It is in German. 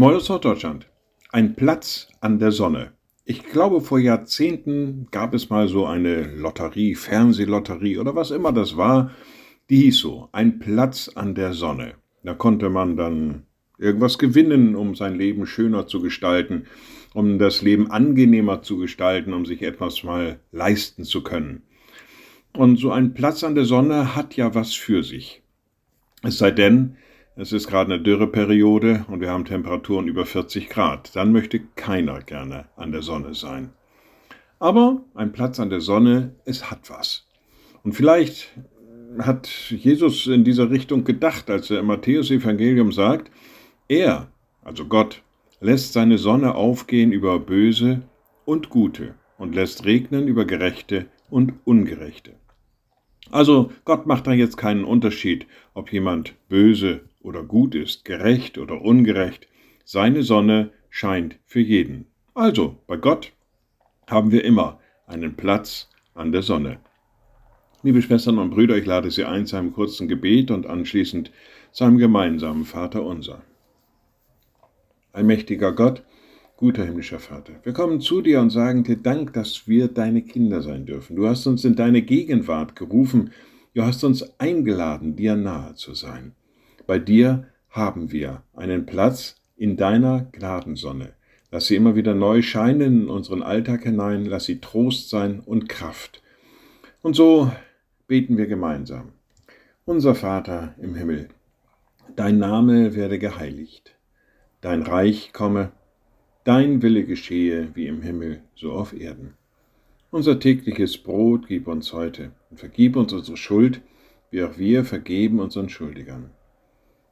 Moin aus Norddeutschland. Ein Platz an der Sonne. Ich glaube, vor Jahrzehnten gab es mal so eine Lotterie, Fernsehlotterie oder was immer das war. Die hieß so, ein Platz an der Sonne. Da konnte man dann irgendwas gewinnen, um sein Leben schöner zu gestalten, um das Leben angenehmer zu gestalten, um sich etwas mal leisten zu können. Und so ein Platz an der Sonne hat ja was für sich. Es sei denn, es ist gerade eine Dürreperiode und wir haben Temperaturen über 40 Grad. Dann möchte keiner gerne an der Sonne sein. Aber ein Platz an der Sonne, es hat was. Und vielleicht hat Jesus in dieser Richtung gedacht, als er im Matthäus-Evangelium sagt, er, also Gott, lässt seine Sonne aufgehen über Böse und Gute und lässt regnen über Gerechte und Ungerechte. Also Gott macht da jetzt keinen Unterschied, ob jemand böse oder gut ist, gerecht oder ungerecht. Seine Sonne scheint für jeden. Also bei Gott haben wir immer einen Platz an der Sonne. Liebe Schwestern und Brüder, ich lade Sie ein zu einem kurzen Gebet und anschließend zu einem gemeinsamen Vater unser. Allmächtiger Gott, Guter himmlischer Vater, wir kommen zu dir und sagen dir Dank, dass wir deine Kinder sein dürfen. Du hast uns in deine Gegenwart gerufen, du hast uns eingeladen, dir nahe zu sein. Bei dir haben wir einen Platz in deiner Gnadensonne. Lass sie immer wieder neu scheinen in unseren Alltag hinein, lass sie Trost sein und Kraft. Und so beten wir gemeinsam. Unser Vater im Himmel, dein Name werde geheiligt, dein Reich komme, Dein Wille geschehe wie im Himmel, so auf Erden. Unser tägliches Brot gib uns heute und vergib uns unsere Schuld, wie auch wir vergeben unseren Schuldigern.